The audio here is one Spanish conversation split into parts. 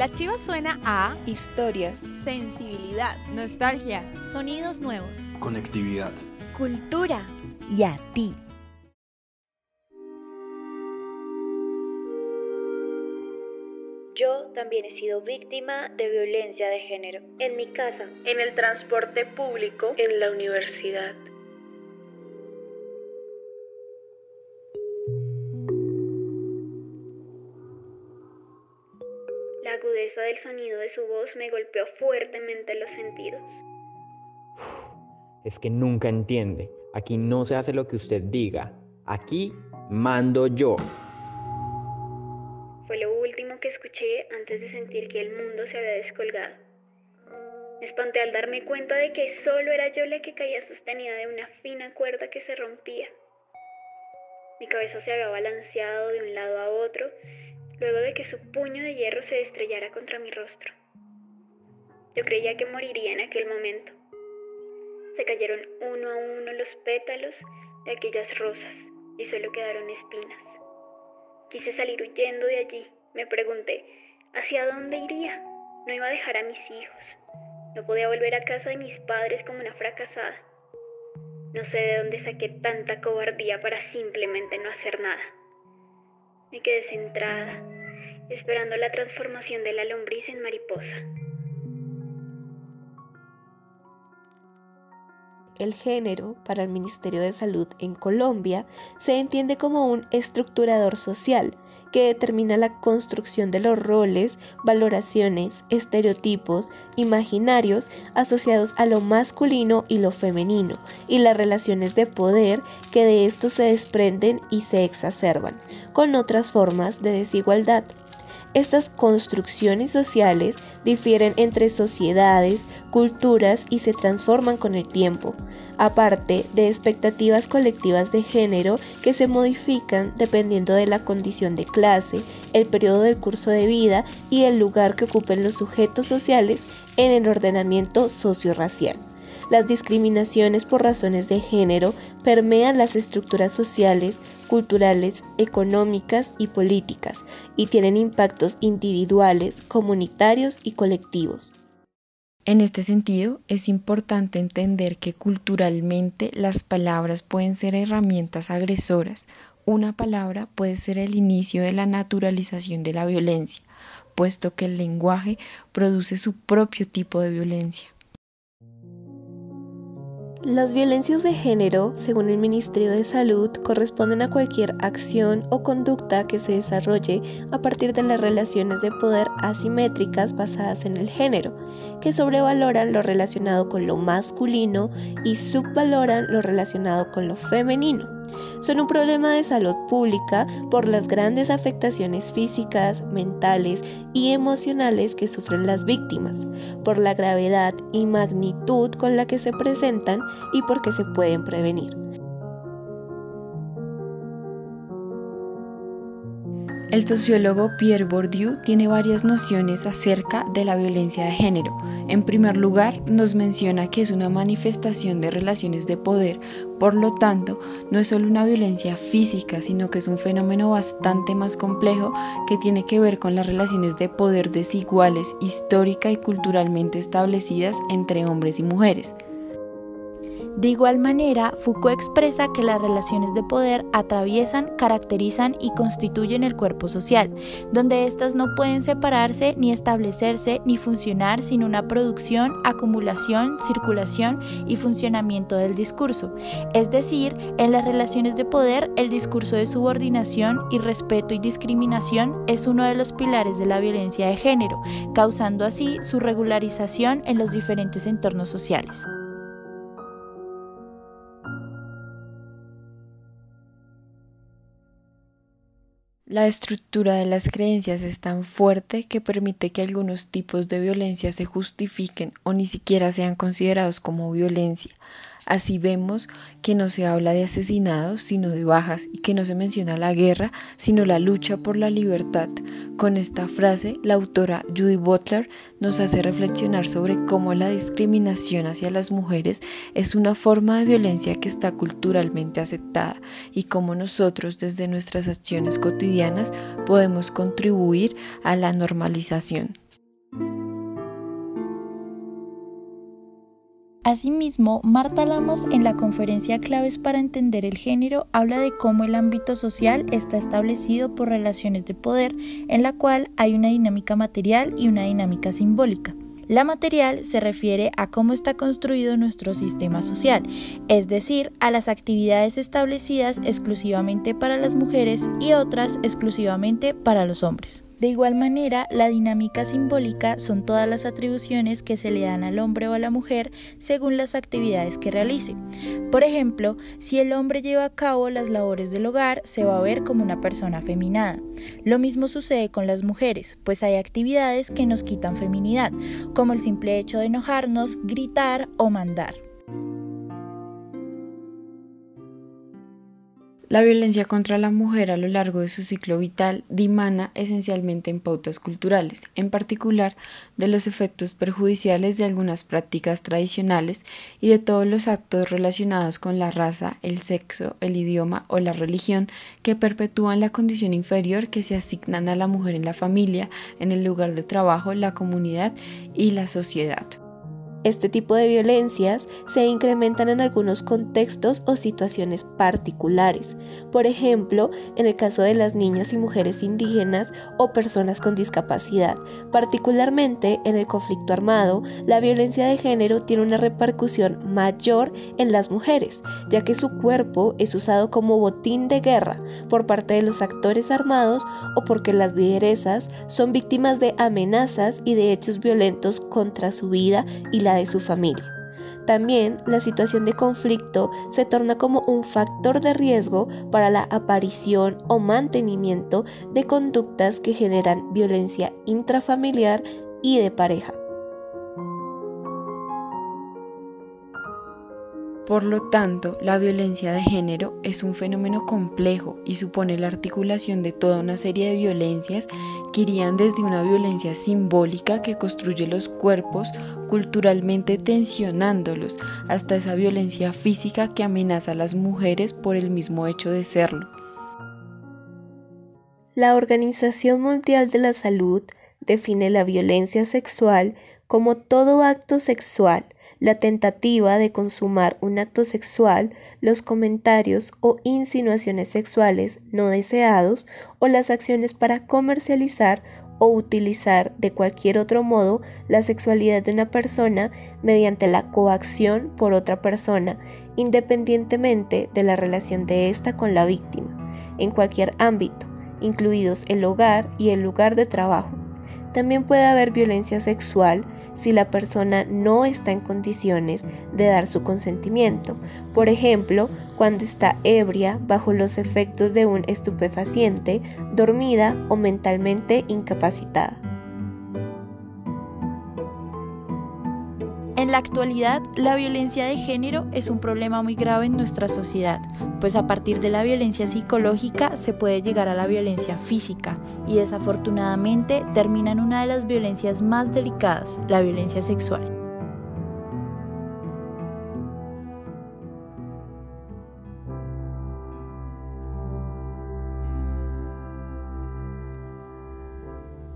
La chiva suena a historias, sensibilidad, nostalgia, sonidos nuevos, conectividad, cultura. Y a ti. Yo también he sido víctima de violencia de género. En mi casa, en el transporte público, en la universidad. Agudeza del sonido de su voz me golpeó fuertemente los sentidos. Es que nunca entiende. Aquí no se hace lo que usted diga. Aquí mando yo que escuché antes de sentir que el mundo se había descolgado. Me espanté al darme cuenta de que solo era yo la que caía sostenida de una fina cuerda que se rompía. Mi cabeza se había balanceado de un lado a otro luego de que su puño de hierro se estrellara contra mi rostro. Yo creía que moriría en aquel momento. Se cayeron uno a uno los pétalos de aquellas rosas y solo quedaron espinas. Quise salir huyendo de allí, me pregunté, ¿hacia dónde iría? No iba a dejar a mis hijos. No podía volver a casa de mis padres como una fracasada. No sé de dónde saqué tanta cobardía para simplemente no hacer nada. Me quedé centrada, esperando la transformación de la lombriz en mariposa. El género, para el Ministerio de Salud en Colombia, se entiende como un estructurador social que determina la construcción de los roles, valoraciones, estereotipos, imaginarios asociados a lo masculino y lo femenino, y las relaciones de poder que de esto se desprenden y se exacerban, con otras formas de desigualdad. Estas construcciones sociales difieren entre sociedades, culturas y se transforman con el tiempo, aparte de expectativas colectivas de género que se modifican dependiendo de la condición de clase, el periodo del curso de vida y el lugar que ocupen los sujetos sociales en el ordenamiento socio-racial. Las discriminaciones por razones de género permean las estructuras sociales, culturales, económicas y políticas y tienen impactos individuales, comunitarios y colectivos. En este sentido, es importante entender que culturalmente las palabras pueden ser herramientas agresoras. Una palabra puede ser el inicio de la naturalización de la violencia, puesto que el lenguaje produce su propio tipo de violencia. Las violencias de género, según el Ministerio de Salud, corresponden a cualquier acción o conducta que se desarrolle a partir de las relaciones de poder asimétricas basadas en el género, que sobrevaloran lo relacionado con lo masculino y subvaloran lo relacionado con lo femenino son un problema de salud pública por las grandes afectaciones físicas, mentales y emocionales que sufren las víctimas, por la gravedad y magnitud con la que se presentan y porque se pueden prevenir. El sociólogo Pierre Bourdieu tiene varias nociones acerca de la violencia de género. En primer lugar, nos menciona que es una manifestación de relaciones de poder, por lo tanto, no es solo una violencia física, sino que es un fenómeno bastante más complejo que tiene que ver con las relaciones de poder desiguales, histórica y culturalmente establecidas entre hombres y mujeres. De igual manera, Foucault expresa que las relaciones de poder atraviesan, caracterizan y constituyen el cuerpo social, donde éstas no pueden separarse ni establecerse ni funcionar sin una producción, acumulación, circulación y funcionamiento del discurso. Es decir, en las relaciones de poder, el discurso de subordinación, irrespeto y discriminación es uno de los pilares de la violencia de género, causando así su regularización en los diferentes entornos sociales. La estructura de las creencias es tan fuerte que permite que algunos tipos de violencia se justifiquen o ni siquiera sean considerados como violencia. Así vemos que no se habla de asesinados, sino de bajas, y que no se menciona la guerra, sino la lucha por la libertad. Con esta frase, la autora Judy Butler nos hace reflexionar sobre cómo la discriminación hacia las mujeres es una forma de violencia que está culturalmente aceptada y cómo nosotros desde nuestras acciones cotidianas podemos contribuir a la normalización. Asimismo, Marta Lamos en la conferencia Claves para entender el género habla de cómo el ámbito social está establecido por relaciones de poder en la cual hay una dinámica material y una dinámica simbólica. La material se refiere a cómo está construido nuestro sistema social, es decir, a las actividades establecidas exclusivamente para las mujeres y otras exclusivamente para los hombres. De igual manera, la dinámica simbólica son todas las atribuciones que se le dan al hombre o a la mujer según las actividades que realice. Por ejemplo, si el hombre lleva a cabo las labores del hogar, se va a ver como una persona afeminada. Lo mismo sucede con las mujeres, pues hay actividades que nos quitan feminidad, como el simple hecho de enojarnos, gritar o mandar. La violencia contra la mujer a lo largo de su ciclo vital dimana esencialmente en pautas culturales, en particular de los efectos perjudiciales de algunas prácticas tradicionales y de todos los actos relacionados con la raza, el sexo, el idioma o la religión que perpetúan la condición inferior que se asignan a la mujer en la familia, en el lugar de trabajo, la comunidad y la sociedad. Este tipo de violencias se incrementan en algunos contextos o situaciones particulares, por ejemplo, en el caso de las niñas y mujeres indígenas o personas con discapacidad. Particularmente en el conflicto armado, la violencia de género tiene una repercusión mayor en las mujeres, ya que su cuerpo es usado como botín de guerra por parte de los actores armados o porque las lideresas son víctimas de amenazas y de hechos violentos contra su vida y la de su familia. También la situación de conflicto se torna como un factor de riesgo para la aparición o mantenimiento de conductas que generan violencia intrafamiliar y de pareja. Por lo tanto, la violencia de género es un fenómeno complejo y supone la articulación de toda una serie de violencias que irían desde una violencia simbólica que construye los cuerpos culturalmente tensionándolos hasta esa violencia física que amenaza a las mujeres por el mismo hecho de serlo. La Organización Mundial de la Salud define la violencia sexual como todo acto sexual la tentativa de consumar un acto sexual, los comentarios o insinuaciones sexuales no deseados o las acciones para comercializar o utilizar de cualquier otro modo la sexualidad de una persona mediante la coacción por otra persona, independientemente de la relación de ésta con la víctima, en cualquier ámbito, incluidos el hogar y el lugar de trabajo. También puede haber violencia sexual si la persona no está en condiciones de dar su consentimiento, por ejemplo, cuando está ebria bajo los efectos de un estupefaciente, dormida o mentalmente incapacitada. En la actualidad, la violencia de género es un problema muy grave en nuestra sociedad, pues a partir de la violencia psicológica se puede llegar a la violencia física y desafortunadamente termina en una de las violencias más delicadas, la violencia sexual.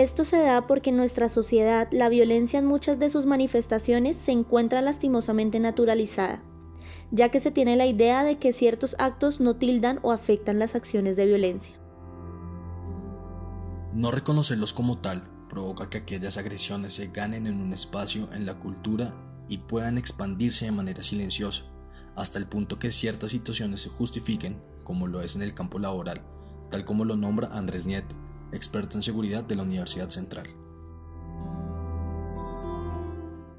Esto se da porque en nuestra sociedad la violencia en muchas de sus manifestaciones se encuentra lastimosamente naturalizada, ya que se tiene la idea de que ciertos actos no tildan o afectan las acciones de violencia. No reconocerlos como tal provoca que aquellas agresiones se ganen en un espacio en la cultura y puedan expandirse de manera silenciosa, hasta el punto que ciertas situaciones se justifiquen, como lo es en el campo laboral, tal como lo nombra Andrés Nieto, experto en seguridad de la Universidad Central.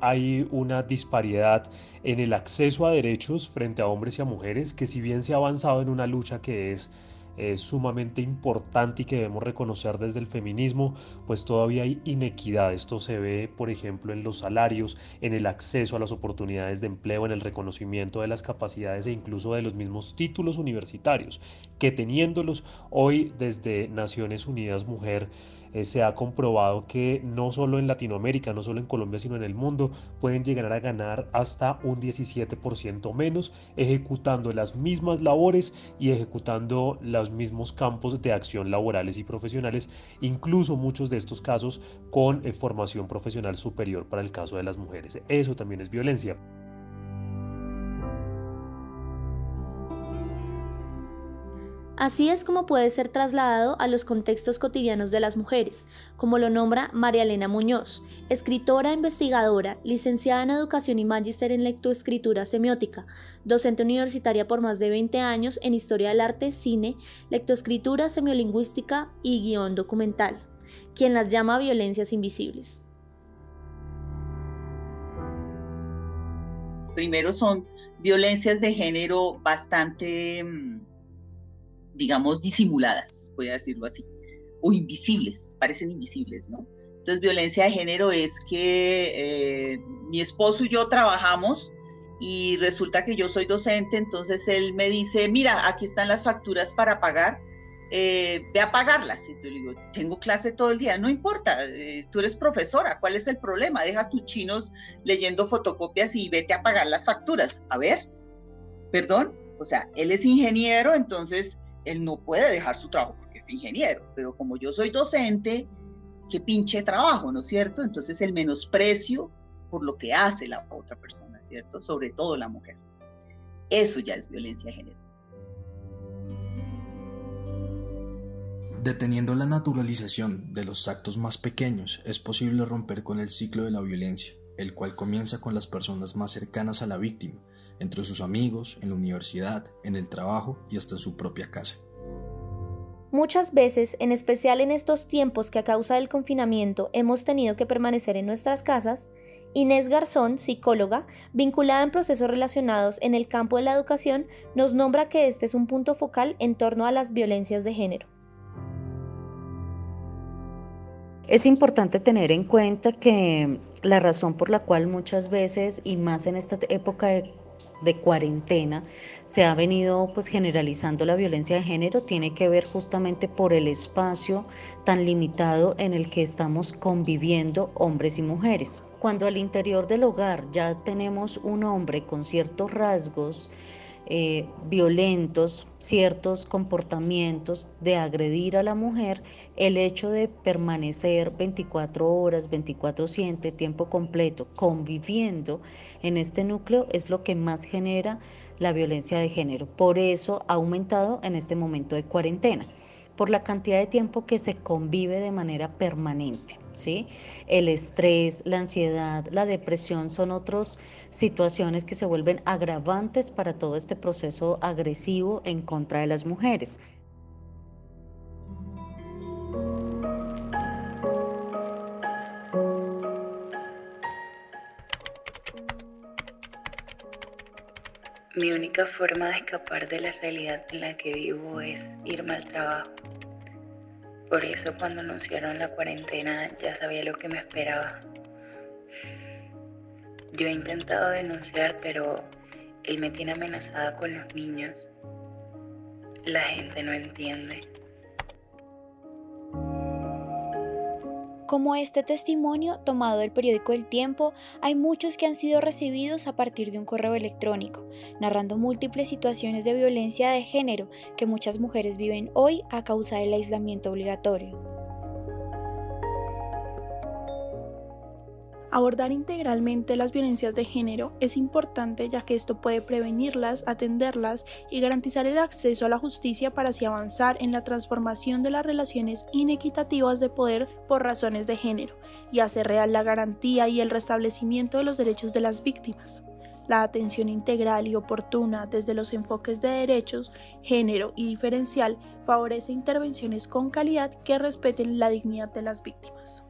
Hay una disparidad en el acceso a derechos frente a hombres y a mujeres que si bien se ha avanzado en una lucha que es es sumamente importante y que debemos reconocer desde el feminismo, pues todavía hay inequidad. Esto se ve, por ejemplo, en los salarios, en el acceso a las oportunidades de empleo, en el reconocimiento de las capacidades e incluso de los mismos títulos universitarios, que teniéndolos hoy desde Naciones Unidas Mujer, eh, se ha comprobado que no solo en Latinoamérica, no solo en Colombia, sino en el mundo, pueden llegar a ganar hasta un 17% menos ejecutando las mismas labores y ejecutando los mismos campos de acción laborales y profesionales, incluso muchos de estos casos con eh, formación profesional superior para el caso de las mujeres. Eso también es violencia. Así es como puede ser trasladado a los contextos cotidianos de las mujeres, como lo nombra María Elena Muñoz, escritora investigadora, licenciada en Educación y Magíster en Lectoescritura Semiótica, docente universitaria por más de 20 años en Historia del Arte, Cine, Lectoescritura Semiolingüística y Guión Documental, quien las llama violencias invisibles. Primero son violencias de género bastante mm, digamos, disimuladas, voy a decirlo así, o invisibles, parecen invisibles, ¿no? Entonces, violencia de género es que eh, mi esposo y yo trabajamos y resulta que yo soy docente, entonces él me dice, mira, aquí están las facturas para pagar, eh, ve a pagarlas. Y yo le digo, tengo clase todo el día, no importa, eh, tú eres profesora, ¿cuál es el problema? Deja tus chinos leyendo fotocopias y vete a pagar las facturas. A ver, perdón, o sea, él es ingeniero, entonces él no puede dejar su trabajo porque es ingeniero, pero como yo soy docente, qué pinche trabajo, ¿no es cierto? Entonces el menosprecio por lo que hace la otra persona, ¿cierto? Sobre todo la mujer. Eso ya es violencia de género. Deteniendo la naturalización de los actos más pequeños, es posible romper con el ciclo de la violencia, el cual comienza con las personas más cercanas a la víctima, entre sus amigos, en la universidad, en el trabajo y hasta en su propia casa. Muchas veces, en especial en estos tiempos que a causa del confinamiento hemos tenido que permanecer en nuestras casas, Inés Garzón, psicóloga, vinculada en procesos relacionados en el campo de la educación, nos nombra que este es un punto focal en torno a las violencias de género. Es importante tener en cuenta que la razón por la cual muchas veces, y más en esta época de cuarentena se ha venido pues generalizando la violencia de género tiene que ver justamente por el espacio tan limitado en el que estamos conviviendo hombres y mujeres. Cuando al interior del hogar ya tenemos un hombre con ciertos rasgos eh, violentos, ciertos comportamientos de agredir a la mujer, el hecho de permanecer 24 horas, 24/7, tiempo completo, conviviendo en este núcleo es lo que más genera la violencia de género. Por eso ha aumentado en este momento de cuarentena por la cantidad de tiempo que se convive de manera permanente. ¿sí? El estrés, la ansiedad, la depresión son otras situaciones que se vuelven agravantes para todo este proceso agresivo en contra de las mujeres. Mi única forma de escapar de la realidad en la que vivo es irme al trabajo. Por eso cuando anunciaron la cuarentena ya sabía lo que me esperaba. Yo he intentado denunciar, pero él me tiene amenazada con los niños. La gente no entiende. Como este testimonio tomado del periódico El Tiempo, hay muchos que han sido recibidos a partir de un correo electrónico, narrando múltiples situaciones de violencia de género que muchas mujeres viven hoy a causa del aislamiento obligatorio. Abordar integralmente las violencias de género es importante ya que esto puede prevenirlas, atenderlas y garantizar el acceso a la justicia para así avanzar en la transformación de las relaciones inequitativas de poder por razones de género y hacer real la garantía y el restablecimiento de los derechos de las víctimas. La atención integral y oportuna desde los enfoques de derechos, género y diferencial favorece intervenciones con calidad que respeten la dignidad de las víctimas.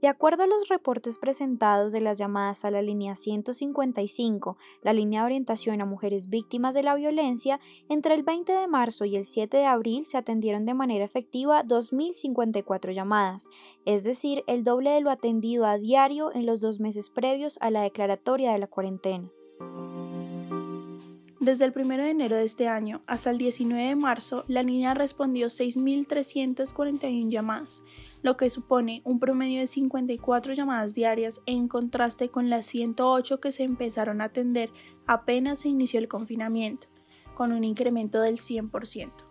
De acuerdo a los reportes presentados de las llamadas a la línea 155, la línea de orientación a mujeres víctimas de la violencia, entre el 20 de marzo y el 7 de abril se atendieron de manera efectiva 2.054 llamadas, es decir, el doble de lo atendido a diario en los dos meses previos a la declaratoria de la cuarentena. Desde el 1 de enero de este año hasta el 19 de marzo, la línea respondió 6.341 llamadas, lo que supone un promedio de 54 llamadas diarias en contraste con las 108 que se empezaron a atender apenas se inició el confinamiento, con un incremento del 100%.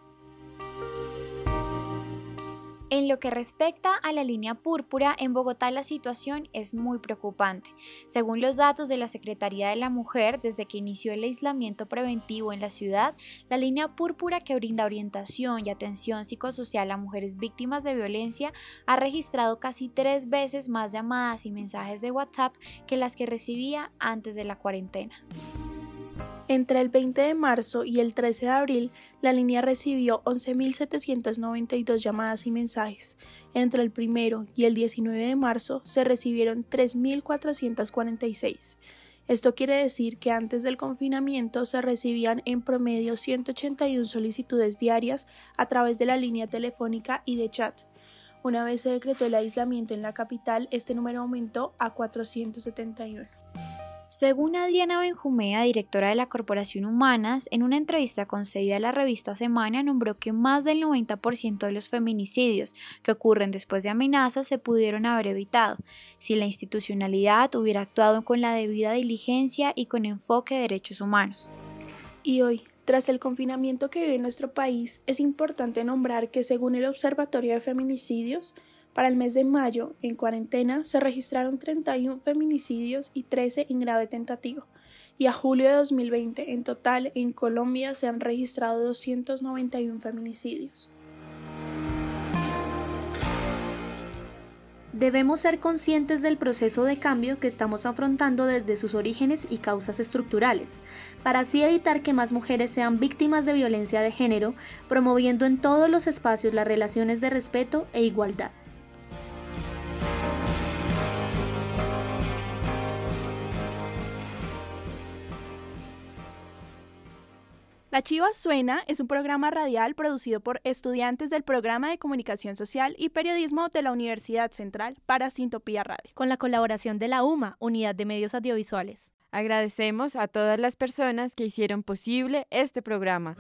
En lo que respecta a la línea púrpura, en Bogotá la situación es muy preocupante. Según los datos de la Secretaría de la Mujer, desde que inició el aislamiento preventivo en la ciudad, la línea púrpura que brinda orientación y atención psicosocial a mujeres víctimas de violencia ha registrado casi tres veces más llamadas y mensajes de WhatsApp que las que recibía antes de la cuarentena. Entre el 20 de marzo y el 13 de abril, la línea recibió 11.792 llamadas y mensajes. Entre el 1 y el 19 de marzo se recibieron 3.446. Esto quiere decir que antes del confinamiento se recibían en promedio 181 solicitudes diarias a través de la línea telefónica y de chat. Una vez se decretó el aislamiento en la capital, este número aumentó a 471. Según Adriana Benjumea, directora de la Corporación Humanas, en una entrevista concedida a la revista Semana, nombró que más del 90% de los feminicidios que ocurren después de amenazas se pudieron haber evitado si la institucionalidad hubiera actuado con la debida diligencia y con enfoque de derechos humanos. Y hoy, tras el confinamiento que vive nuestro país, es importante nombrar que según el Observatorio de Feminicidios, para el mes de mayo, en cuarentena, se registraron 31 feminicidios y 13 en grave tentativo. Y a julio de 2020, en total, en Colombia se han registrado 291 feminicidios. Debemos ser conscientes del proceso de cambio que estamos afrontando desde sus orígenes y causas estructurales, para así evitar que más mujeres sean víctimas de violencia de género, promoviendo en todos los espacios las relaciones de respeto e igualdad. La Chiva Suena es un programa radial producido por estudiantes del programa de Comunicación Social y Periodismo de la Universidad Central para Sintopía Radio. Con la colaboración de la UMA, Unidad de Medios Audiovisuales. Agradecemos a todas las personas que hicieron posible este programa.